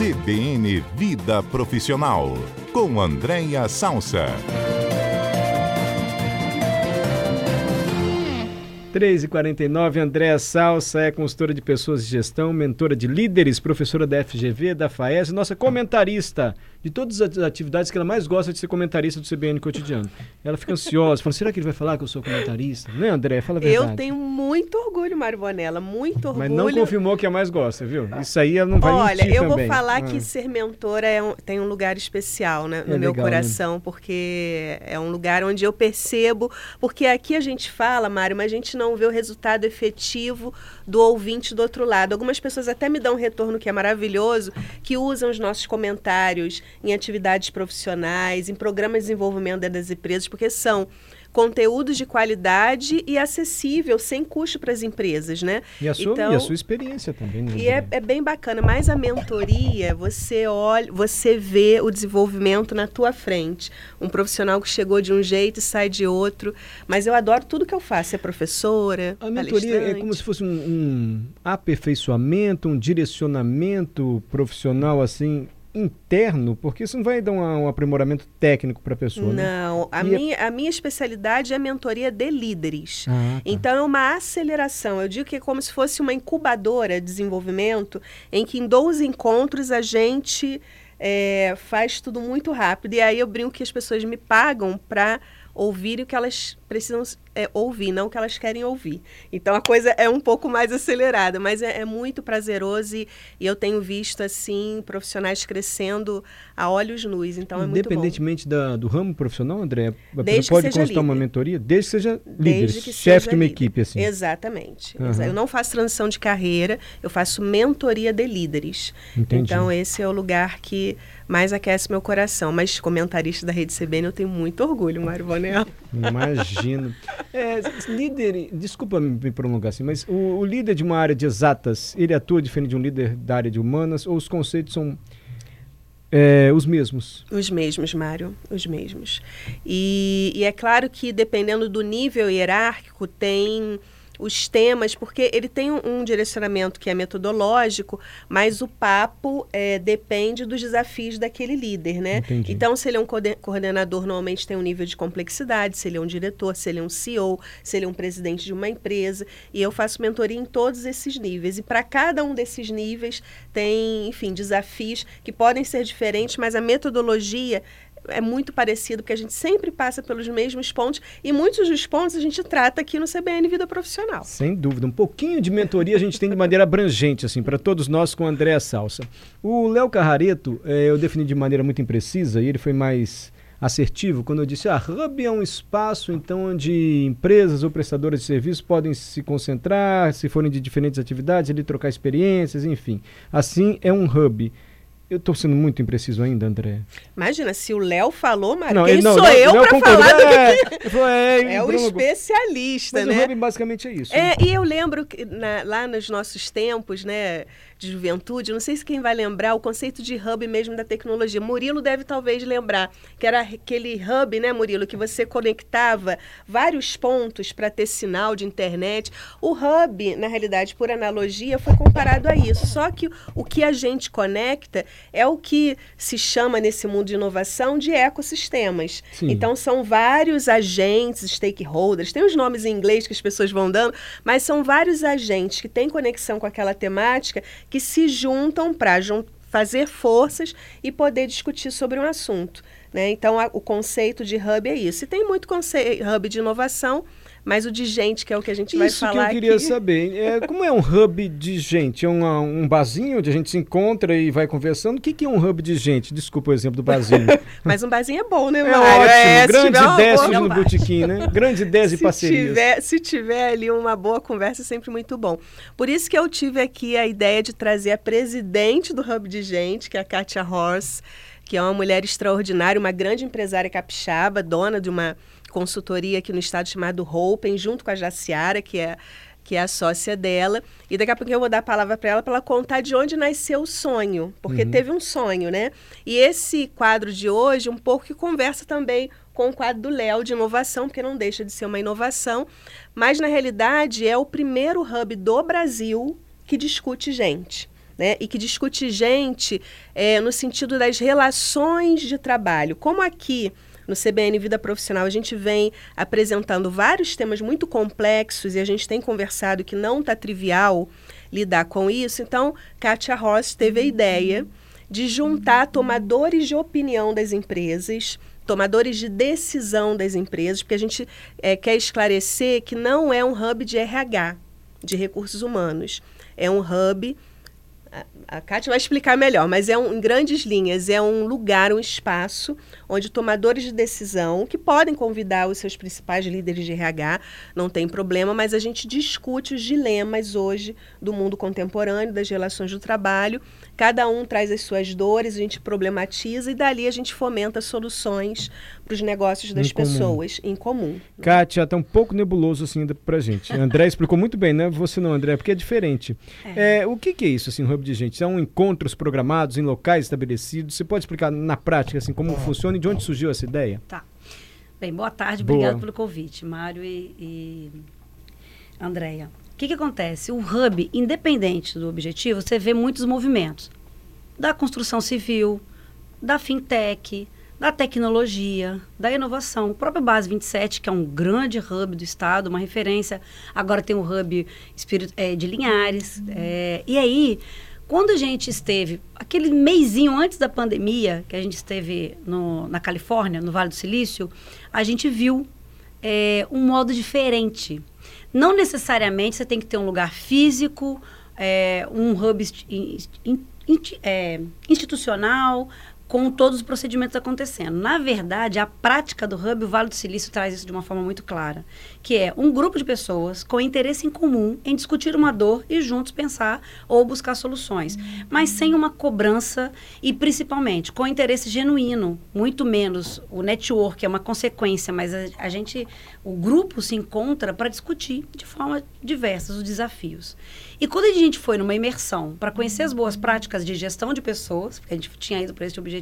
CBN Vida Profissional, com Andréia Salsa. 3h49, Andréa Salsa é consultora de pessoas de gestão, mentora de líderes, professora da FGV, da FAES, nossa comentarista de todas as atividades que ela mais gosta de ser comentarista do CBN Cotidiano. Ela fica ansiosa, fala, será que ele vai falar que eu sou comentarista? Não é, André? Fala a verdade. Eu tenho muito orgulho, Mário Bonella, muito orgulho. Mas não confirmou que é mais gosta, viu? Isso aí ela não vai Olha, eu também. vou falar ah. que ser mentora é um, tem um lugar especial né, no é meu legal, né? coração, né? porque é um lugar onde eu percebo, porque aqui a gente fala, Mário, mas a gente não vê o resultado efetivo do ouvinte do outro lado. Algumas pessoas até me dão um retorno que é maravilhoso, que usam os nossos comentários em atividades profissionais, em programas de desenvolvimento das empresas, porque são conteúdos de qualidade e acessível, sem custo para as empresas, né? E a sua, então, e a sua experiência também. Né? E é, é, bem bacana, mas a mentoria, você olha, você vê o desenvolvimento na tua frente. Um profissional que chegou de um jeito e sai de outro, mas eu adoro tudo que eu faço, é professora, A mentoria é como se fosse um, um aperfeiçoamento, um direcionamento profissional, assim, interno, porque isso não vai dar um, um aprimoramento técnico para a pessoa. Né? Não, né? a, minha, é... a minha especialidade é a mentoria de líderes. Ah, tá. Então é uma aceleração. Eu digo que é como se fosse uma incubadora de desenvolvimento, em que em 12 encontros a gente é, faz tudo muito rápido. E aí eu brinco que as pessoas me pagam para ouvir o que elas precisam é, ouvir, não o que elas querem ouvir. Então a coisa é um pouco mais acelerada, mas é, é muito prazeroso e, e, eu tenho visto assim profissionais crescendo a olhos nus. Então é. Independentemente do ramo profissional, André, você pode consultar uma mentoria desde que seja líder, chefe de uma líder. equipe assim. Exatamente. Uhum. Eu não faço transição de carreira, eu faço mentoria de líderes. Entendi. Então esse é o lugar que mais aquece meu coração. Mas comentarista da Rede CBN eu tenho muito orgulho, Mário Bonel. Imagino. É, líder, desculpa me prolongar assim, mas o, o, líder de uma área de exatas, ele atua diferente de um líder da área de humanas ou os conceitos são é, os mesmos? Os mesmos, Mário, os mesmos. E, e é claro que dependendo do nível hierárquico tem os temas, porque ele tem um, um direcionamento que é metodológico, mas o papo é, depende dos desafios daquele líder, né? Entendi. Então, se ele é um coordenador, normalmente tem um nível de complexidade, se ele é um diretor, se ele é um CEO, se ele é um presidente de uma empresa, e eu faço mentoria em todos esses níveis. E para cada um desses níveis tem, enfim, desafios que podem ser diferentes, mas a metodologia é muito parecido, porque a gente sempre passa pelos mesmos pontos e muitos dos pontos a gente trata aqui no CBN Vida Profissional. Sem dúvida. Um pouquinho de mentoria a gente tem de maneira abrangente, assim, para todos nós com a Andréa Salsa. O Léo Carrareto, é, eu defini de maneira muito imprecisa e ele foi mais assertivo quando eu disse: ah, Hub é um espaço então onde empresas ou prestadoras de serviços podem se concentrar, se forem de diferentes atividades, ali trocar experiências, enfim. Assim, é um hub. Eu estou sendo muito impreciso ainda, André. Imagina, se o Léo falou, mas não, quem não, sou Léo, eu para falar do é, que... É, é o especialista, mas né? o hub basicamente é isso. É, né? e eu lembro que na, lá nos nossos tempos, né, de juventude, não sei se quem vai lembrar o conceito de hub mesmo da tecnologia. Murilo deve talvez lembrar, que era aquele hub, né, Murilo, que você conectava vários pontos para ter sinal de internet. O hub, na realidade, por analogia, foi comparado a isso. Só que o que a gente conecta é o que se chama nesse mundo de inovação de ecossistemas. Sim. Então são vários agentes, stakeholders, tem os nomes em inglês que as pessoas vão dando, mas são vários agentes que têm conexão com aquela temática que se juntam para jun fazer forças e poder discutir sobre um assunto. Né? Então, a, o conceito de hub é isso. E tem muito hub de inovação, mas o de gente, que é o que a gente Isso vai falar Isso que eu queria aqui. saber. É, como é um hub de gente? É um, um barzinho onde a gente se encontra e vai conversando? O que, que é um hub de gente? Desculpa o exemplo do barzinho. mas um barzinho é bom, né, É ótimo. É, Grandes ideias no botequim, né? Grandes ideias e parcerias. Tiver, se tiver ali uma boa conversa, é sempre muito bom. Por isso que eu tive aqui a ideia de trazer a presidente do Hub de Gente, que é a Katia Horse, que é uma mulher extraordinária, uma grande empresária capixaba, dona de uma consultoria aqui no estado chamado Hopen, junto com a Jaciara, que é que é a sócia dela. E daqui a pouco eu vou dar a palavra para ela para ela contar de onde nasceu o sonho, porque uhum. teve um sonho, né? E esse quadro de hoje, um pouco que conversa também com o quadro do Léo de inovação, porque não deixa de ser uma inovação, mas na realidade é o primeiro hub do Brasil que discute gente. né? E que discute gente é, no sentido das relações de trabalho. Como aqui no CBN Vida Profissional a gente vem apresentando vários temas muito complexos e a gente tem conversado que não está trivial lidar com isso. Então, Kátia Ross teve a ideia de juntar tomadores de opinião das empresas, tomadores de decisão das empresas, porque a gente é, quer esclarecer que não é um hub de RH, de recursos humanos. É um hub a Kátia vai explicar melhor, mas é um, em grandes linhas, é um lugar, um espaço onde tomadores de decisão, que podem convidar os seus principais líderes de RH, não tem problema, mas a gente discute os dilemas hoje do mundo contemporâneo, das relações do trabalho. Cada um traz as suas dores, a gente problematiza e dali a gente fomenta soluções para os negócios das em pessoas comum. em comum. Kátia, está um pouco nebuloso assim para gente. André explicou muito bem, né? Você não, André, porque é diferente. É. É, o que, que, é isso, assim, de gente? São encontros programados em locais estabelecidos? Você pode explicar na prática, assim, como funciona e de onde surgiu essa ideia? Tá. Bem, boa tarde, boa. obrigado pelo convite, Mário e, e Andréia. O que, que acontece? O hub, independente do objetivo, você vê muitos movimentos da construção civil, da fintech, da tecnologia, da inovação. O próprio Base 27, que é um grande hub do Estado, uma referência, agora tem o um hub é, de Linhares. É, e aí, quando a gente esteve, aquele meizinho antes da pandemia, que a gente esteve no, na Califórnia, no Vale do Silício, a gente viu é, um modo diferente. Não necessariamente você tem que ter um lugar físico, é, um hub in, in, in, é, institucional, com todos os procedimentos acontecendo. Na verdade, a prática do Hub, o Vale do Silício traz isso de uma forma muito clara, que é um grupo de pessoas com interesse em comum em discutir uma dor e juntos pensar ou buscar soluções, mas sem uma cobrança e principalmente com interesse genuíno, muito menos o network é uma consequência, mas a, a gente, o grupo se encontra para discutir de forma diversas os desafios. E quando a gente foi numa imersão para conhecer as boas práticas de gestão de pessoas, porque a gente tinha ido para esse objetivo,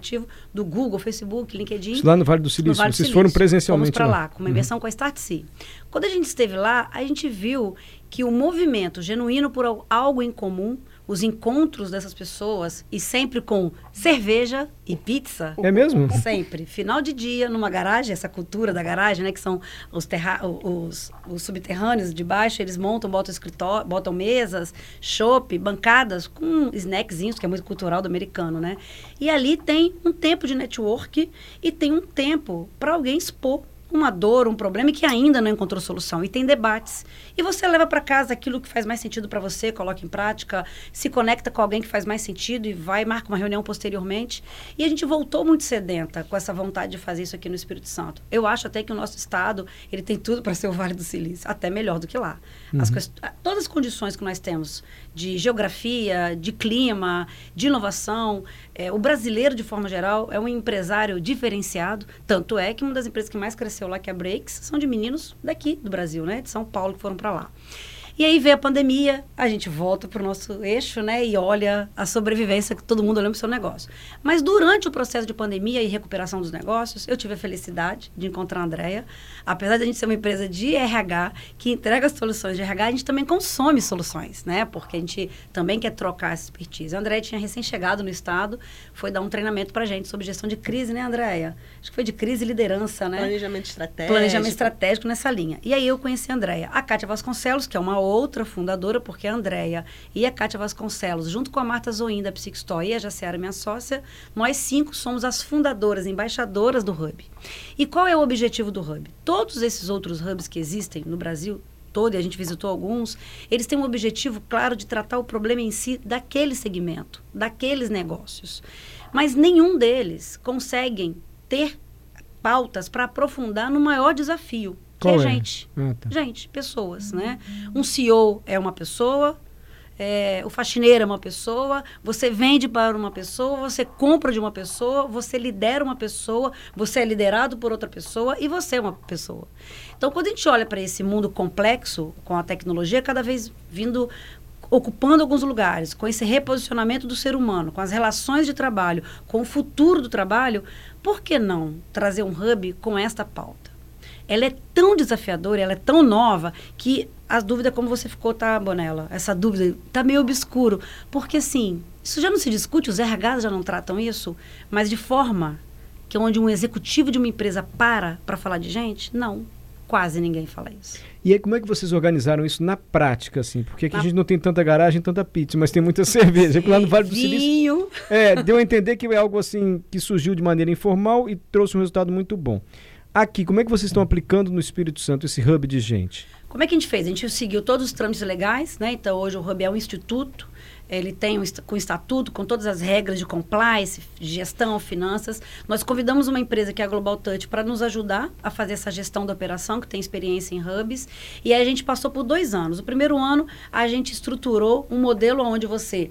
do Google, Facebook, LinkedIn. Isso lá no Vale do Silício, vale vocês Silício. foram presencialmente Fomos para lá, com uma imersão uhum. com a Startse. Quando a gente esteve lá, a gente viu que o movimento genuíno por algo em comum os encontros dessas pessoas e sempre com cerveja e pizza. É mesmo? Sempre. Final de dia, numa garagem, essa cultura da garagem, né? Que são os, terra os, os subterrâneos de baixo, eles montam, botam escritório, botam mesas, chopp, bancadas com snackzinhos, que é muito cultural do americano, né? E ali tem um tempo de network e tem um tempo para alguém expor uma dor, um problema e que ainda não encontrou solução. E tem debates. E você leva para casa aquilo que faz mais sentido para você, coloca em prática, se conecta com alguém que faz mais sentido e vai marca uma reunião posteriormente. E a gente voltou muito sedenta com essa vontade de fazer isso aqui no Espírito Santo. Eu acho até que o nosso estado, ele tem tudo para ser o Vale do Silício, até melhor do que lá. Uhum. As todas as condições que nós temos de geografia, de clima, de inovação, é, o brasileiro de forma geral é um empresário diferenciado, tanto é que uma das empresas que mais cresceu aconteceu lá, que é a Breaks, são de meninos daqui do Brasil, né? De São Paulo, que foram para lá. E aí vem a pandemia, a gente volta para o nosso eixo, né? E olha a sobrevivência que todo mundo olhando para o seu negócio. Mas durante o processo de pandemia e recuperação dos negócios, eu tive a felicidade de encontrar a Andrea. Apesar de a gente ser uma empresa de RH que entrega soluções de RH, a gente também consome soluções, né? Porque a gente também quer trocar essa expertise. A Andrea tinha recém-chegado no estado, foi dar um treinamento para a gente sobre gestão de crise, né, Andrea? Acho que foi de crise e liderança, né? Planejamento estratégico. Planejamento estratégico nessa linha. E aí eu conheci a Andrea. A Kátia Vasconcelos, que é uma outra fundadora, porque a Andrea e a Kátia Vasconcelos, junto com a Marta Zoin da Psicstore e a Jaciara, minha sócia, nós cinco somos as fundadoras, embaixadoras do Hub. E qual é o objetivo do Hub? Todos esses outros hubs que existem no Brasil, todo, e a gente visitou alguns, eles têm um objetivo claro de tratar o problema em si daquele segmento, daqueles negócios. Mas nenhum deles conseguem ter pautas para aprofundar no maior desafio, qual que é, é gente. Ah, tá. Gente, pessoas, né? Um CEO é uma pessoa, é, o faxineiro é uma pessoa, você vende para uma pessoa, você compra de uma pessoa, você lidera uma pessoa, você é liderado por outra pessoa e você é uma pessoa. Então, quando a gente olha para esse mundo complexo, com a tecnologia cada vez vindo ocupando alguns lugares, com esse reposicionamento do ser humano, com as relações de trabalho, com o futuro do trabalho, por que não trazer um hub com esta pauta? Ela é tão desafiadora, ela é tão nova, que as dúvidas, como você ficou, tá, Bonella? Essa dúvida tá meio obscuro. Porque, assim, isso já não se discute, os RH já não tratam isso, mas de forma que onde um executivo de uma empresa para para falar de gente, não. Quase ninguém fala isso. E aí, como é que vocês organizaram isso na prática, assim? Porque aqui na... a gente não tem tanta garagem, tanta pizza, mas tem muita cerveja. Lá no Vale do Silício. É, deu a entender que é algo assim que surgiu de maneira informal e trouxe um resultado muito bom. Aqui, como é que vocês estão aplicando no Espírito Santo esse hub de gente? Como é que a gente fez? A gente seguiu todos os trâmites legais, né? Então, hoje o hub é um instituto ele tem um, com estatuto, com todas as regras de compliance, gestão, finanças. Nós convidamos uma empresa que é a Global Touch para nos ajudar a fazer essa gestão da operação, que tem experiência em hubs. E aí a gente passou por dois anos. O primeiro ano, a gente estruturou um modelo onde você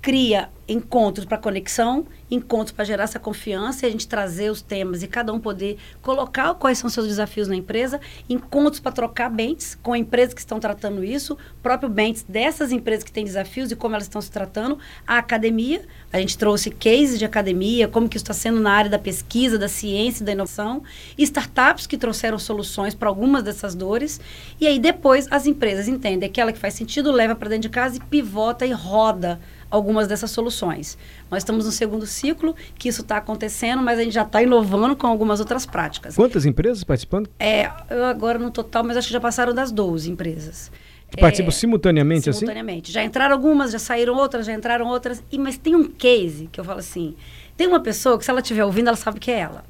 cria encontros para conexão, encontros para gerar essa confiança e a gente trazer os temas e cada um poder colocar quais são seus desafios na empresa, encontros para trocar bens com empresas que estão tratando isso, próprio bens dessas empresas que têm desafios e como elas estão se tratando, a academia, a gente trouxe cases de academia, como que isso está sendo na área da pesquisa, da ciência da inovação, startups que trouxeram soluções para algumas dessas dores, e aí depois as empresas entendem aquela que faz sentido, leva para dentro de casa e pivota e roda algumas dessas soluções. Nós estamos no segundo ciclo, que isso está acontecendo, mas a gente já está inovando com algumas outras práticas. Quantas empresas participando? É, eu agora no total, mas acho que já passaram das 12 empresas. Que participam é, simultaneamente, simultaneamente assim? Simultaneamente. Já entraram algumas, já saíram outras, já entraram outras. E, mas tem um case que eu falo assim: tem uma pessoa que, se ela estiver ouvindo, ela sabe que é ela.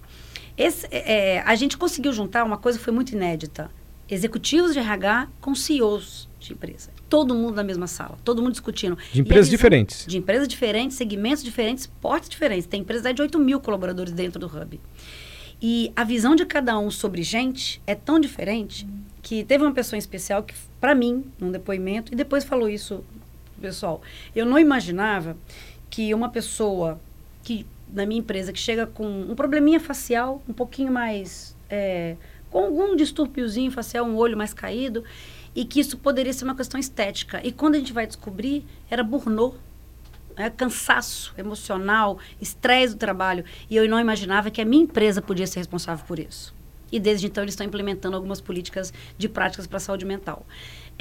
Esse, é, é a gente conseguiu juntar uma coisa que foi muito inédita: executivos de RH com CEOs de empresa. Todo mundo na mesma sala, todo mundo discutindo. De empresas visão, diferentes. De empresas diferentes, segmentos diferentes, portes diferentes. Tem empresas de 8 mil colaboradores dentro do Hub. E a visão de cada um sobre gente é tão diferente que teve uma pessoa em especial que, para mim, num depoimento, e depois falou isso pessoal, eu não imaginava que uma pessoa que na minha empresa que chega com um probleminha facial um pouquinho mais é, com algum distúrbiozinho facial, um olho mais caído, e que isso poderia ser uma questão estética. E quando a gente vai descobrir, era burnout, né? cansaço emocional, estresse do trabalho. E eu não imaginava que a minha empresa podia ser responsável por isso. E desde então eles estão implementando algumas políticas de práticas para a saúde mental.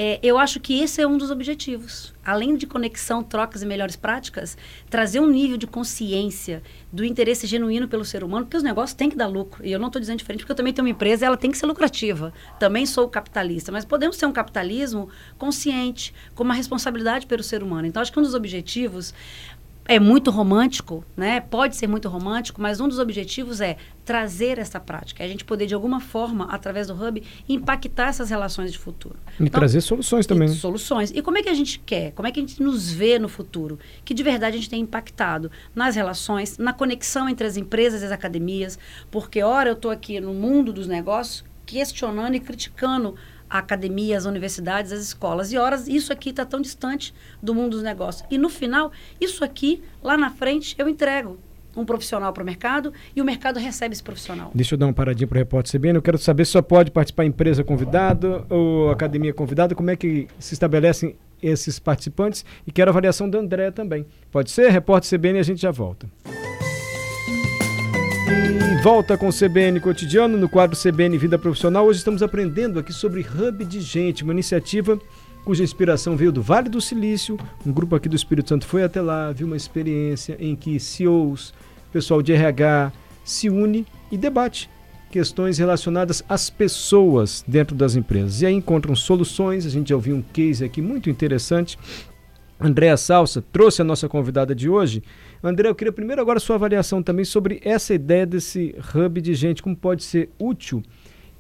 É, eu acho que esse é um dos objetivos. Além de conexão, trocas e melhores práticas, trazer um nível de consciência do interesse genuíno pelo ser humano, porque os negócios têm que dar lucro. E eu não estou dizendo diferente, porque eu também tenho uma empresa ela tem que ser lucrativa. Também sou capitalista, mas podemos ter um capitalismo consciente, com uma responsabilidade pelo ser humano. Então, acho que um dos objetivos é muito romântico, né? Pode ser muito romântico, mas um dos objetivos é trazer essa prática, é a gente poder de alguma forma, através do hub, impactar essas relações de futuro. E então, trazer soluções também. E soluções. E como é que a gente quer? Como é que a gente nos vê no futuro? Que de verdade a gente tem impactado nas relações, na conexão entre as empresas e as academias, porque ora eu estou aqui no mundo dos negócios questionando e criticando a academia, as universidades, as escolas. E horas, isso aqui está tão distante do mundo dos negócios. E no final, isso aqui, lá na frente, eu entrego um profissional para o mercado e o mercado recebe esse profissional. Deixa eu dar uma paradinha para o repórter CBN. Eu quero saber se só pode participar empresa convidada ou academia convidada. Como é que se estabelecem esses participantes? E quero a avaliação da André também. Pode ser? Repórter CBN e a gente já volta. Volta com o CBN Cotidiano, no quadro CBN Vida Profissional. Hoje estamos aprendendo aqui sobre Hub de Gente, uma iniciativa cuja inspiração veio do Vale do Silício. Um grupo aqui do Espírito Santo foi até lá, viu uma experiência em que CEOs, pessoal de RH, se une e debate questões relacionadas às pessoas dentro das empresas. E aí encontram soluções. A gente já ouviu um case aqui muito interessante. Andréa Salsa trouxe a nossa convidada de hoje. André, eu queria primeiro agora sua avaliação também sobre essa ideia desse hub de gente, como pode ser útil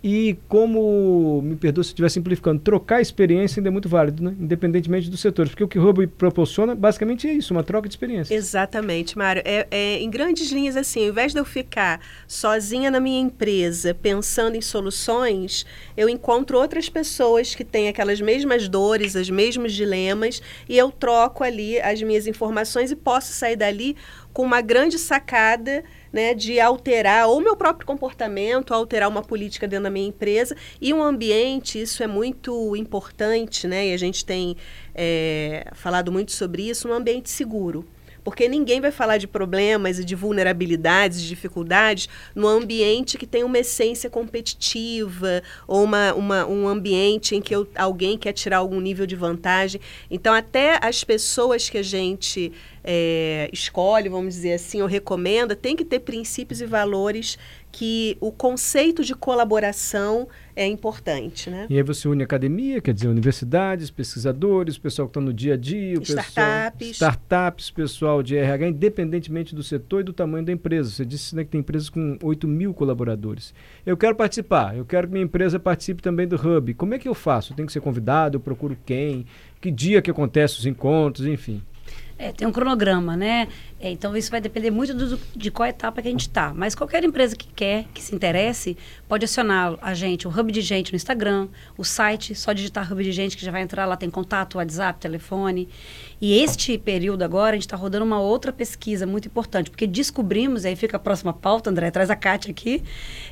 e como, me perdoa se estiver simplificando, trocar experiência ainda é muito válido, né? independentemente dos setores. Porque o que o Hub proporciona, basicamente, é isso, uma troca de experiência. Exatamente, Mário. É, é, em grandes linhas, assim, ao invés de eu ficar sozinha na minha empresa, pensando em soluções, eu encontro outras pessoas que têm aquelas mesmas dores, os mesmos dilemas, e eu troco ali as minhas informações e posso sair dali com uma grande sacada né, de alterar ou meu próprio comportamento, alterar uma política dentro da minha empresa e um ambiente, isso é muito importante, né, e a gente tem é, falado muito sobre isso, um ambiente seguro Porque ninguém vai falar de problemas e de vulnerabilidades, de dificuldades, no ambiente que tem uma essência competitiva ou uma, uma, um ambiente em que eu, alguém quer tirar algum nível de vantagem. Então, até as pessoas que a gente é, escolhe, vamos dizer assim, ou recomenda, tem que ter princípios e valores que o conceito de colaboração é importante, né? E aí você une academia, quer dizer, universidades, pesquisadores, pessoal que está no dia a dia, o startups. pessoal, startups, pessoal de RH, independentemente do setor e do tamanho da empresa. Você disse né, que tem empresas com 8 mil colaboradores. Eu quero participar, eu quero que minha empresa participe também do Hub. Como é que eu faço? Eu tenho que ser convidado, eu procuro quem? Que dia que acontece os encontros, enfim. É, tem um cronograma, né? É, então isso vai depender muito do, de qual etapa que a gente está. Mas qualquer empresa que quer, que se interesse, pode acionar a gente, o Hub de Gente no Instagram, o site, só digitar Hub de Gente que já vai entrar lá, tem contato, WhatsApp, telefone. E este período agora, a gente está rodando uma outra pesquisa muito importante, porque descobrimos, aí fica a próxima pauta, André, traz a Kátia aqui,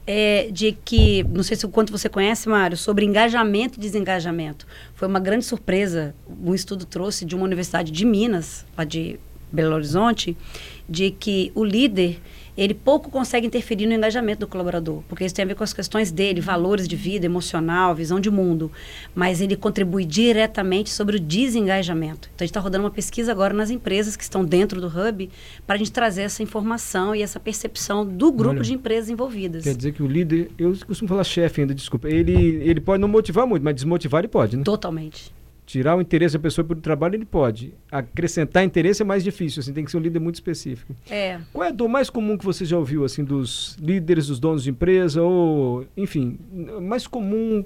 é, de que, não sei se o quanto você conhece, Mário, sobre engajamento e desengajamento. Foi uma grande surpresa, um estudo trouxe de uma universidade de Minas, lá de Belo Horizonte, de que o líder ele pouco consegue interferir no engajamento do colaborador, porque isso tem a ver com as questões dele, valores de vida, emocional, visão de mundo, mas ele contribui diretamente sobre o desengajamento. Então a gente está rodando uma pesquisa agora nas empresas que estão dentro do Hub para a gente trazer essa informação e essa percepção do grupo Olha, de empresas envolvidas. Quer dizer que o líder, eu costumo falar chefe ainda, desculpa, ele, ele pode não motivar muito, mas desmotivar ele pode, né? Totalmente. Tirar o interesse da pessoa pelo trabalho, ele pode. Acrescentar interesse é mais difícil, assim, tem que ser um líder muito específico. É. Qual é a dor mais comum que você já ouviu, assim, dos líderes, dos donos de empresa, ou, enfim, mais comum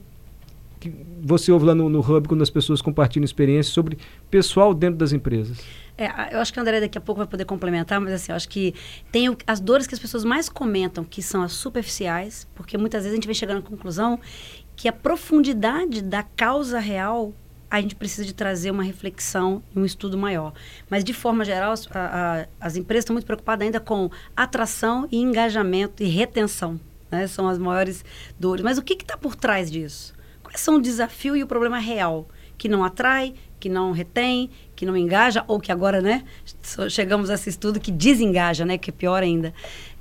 que você ouve lá no, no Hub quando as pessoas compartilham experiências sobre pessoal dentro das empresas? É, eu acho que a André daqui a pouco vai poder complementar, mas assim, eu acho que tem o, as dores que as pessoas mais comentam, que são as superficiais, porque muitas vezes a gente vem chegando à conclusão que a profundidade da causa real a gente precisa de trazer uma reflexão e um estudo maior. Mas, de forma geral, a, a, as empresas estão muito preocupadas ainda com atração e engajamento e retenção. Né? São as maiores dores. Mas o que está por trás disso? Quais são o desafio e o problema real? Que não atrai, que não retém, que não engaja, ou que agora, né, chegamos a esse estudo que desengaja, né, que é pior ainda.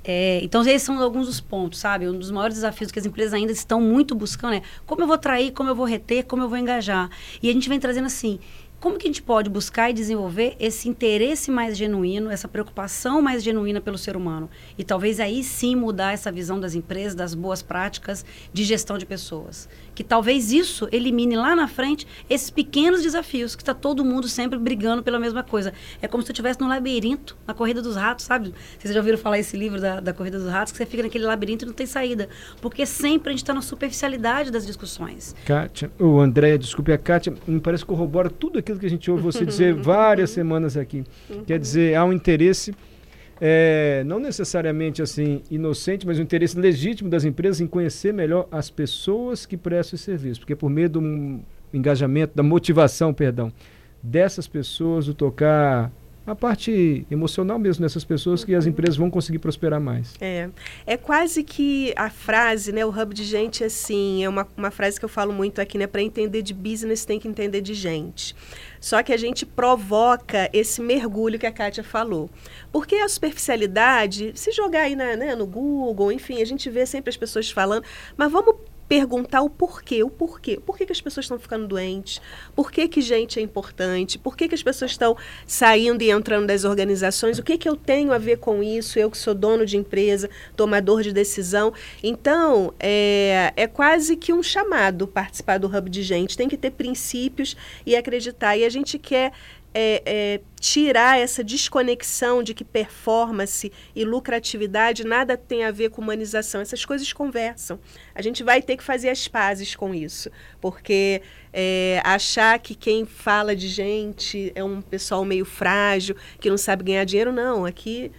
É, então, esses são alguns dos pontos, sabe? Um dos maiores desafios que as empresas ainda estão muito buscando é como eu vou atrair, como eu vou reter, como eu vou engajar. E a gente vem trazendo assim, como que a gente pode buscar e desenvolver esse interesse mais genuíno, essa preocupação mais genuína pelo ser humano? E talvez aí sim mudar essa visão das empresas, das boas práticas de gestão de pessoas. Que talvez isso elimine lá na frente esses pequenos desafios, que está todo mundo sempre brigando pela mesma coisa. É como se eu estivesse num labirinto, na corrida dos ratos, sabe? Vocês já ouviram falar esse livro da, da corrida dos ratos, que você fica naquele labirinto e não tem saída. Porque sempre a gente está na superficialidade das discussões. Kátia, o André, desculpe, a Kátia, me parece que corrobora tudo aquilo aquilo que a gente ouve você dizer várias semanas aqui. Uhum. Quer dizer, há um interesse, é, não necessariamente assim inocente, mas um interesse legítimo das empresas em conhecer melhor as pessoas que prestam esse serviço. Porque por meio do engajamento, da motivação, perdão, dessas pessoas, o tocar a parte emocional mesmo dessas pessoas que as uhum. empresas vão conseguir prosperar mais. É, é quase que a frase, né, o hub de gente assim, é uma, uma frase que eu falo muito aqui, né, para entender de business tem que entender de gente. Só que a gente provoca esse mergulho que a Kátia falou. Porque a superficialidade, se jogar aí na, né, no Google, enfim, a gente vê sempre as pessoas falando, mas vamos perguntar o porquê, o porquê. Por que, que as pessoas estão ficando doentes? Por que, que gente é importante? Por que, que as pessoas estão saindo e entrando das organizações? O que, que eu tenho a ver com isso? Eu que sou dono de empresa, tomador de decisão. Então, é, é quase que um chamado participar do Hub de Gente. Tem que ter princípios e acreditar. E a gente quer é, é, tirar essa desconexão de que performance e lucratividade nada tem a ver com humanização. Essas coisas conversam. A gente vai ter que fazer as pazes com isso, porque é, achar que quem fala de gente é um pessoal meio frágil, que não sabe ganhar dinheiro, não. Aqui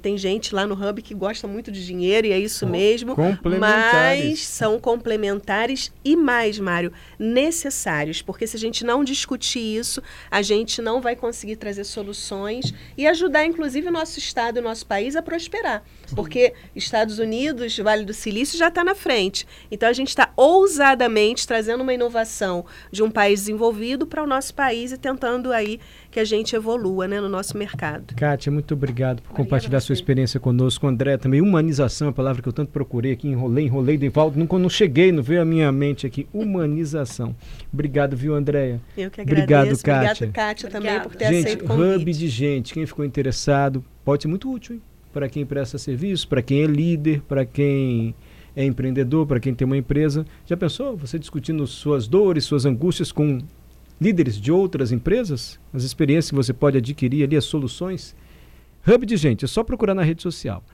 tem gente lá no Hub que gosta muito de dinheiro e é isso mesmo. Complementares. Mas são complementares e mais, Mário, necessários. Porque se a gente não discutir isso, a gente não vai conseguir trazer soluções e ajudar, inclusive, o nosso Estado e o nosso país a prosperar. Porque Estados Unidos, Vale do Silício, já está na frente. Então a gente está ousadamente trazendo uma inovação de um país desenvolvido para o nosso país e tentando aí que a gente evolua né, no nosso mercado. Kátia, muito obrigado por compartilhar sua experiência conosco. André, também humanização, a palavra que eu tanto procurei aqui, enrolei, enrolei, de volta, nunca não cheguei, não veio à minha mente aqui. Humanização. Obrigado, viu, Andréia? Eu que Obrigado, agradeço. Kátia. Obrigado, Kátia, também Obrigada. por ter gente, aceito o convite. hub de gente, quem ficou interessado, pode ser muito útil, hein? Para quem presta serviço, para quem é líder, para quem é empreendedor, para quem tem uma empresa. Já pensou você discutindo suas dores, suas angústias com líderes de outras empresas? As experiências que você pode adquirir ali, as soluções? Hub de gente, é só procurar na rede social.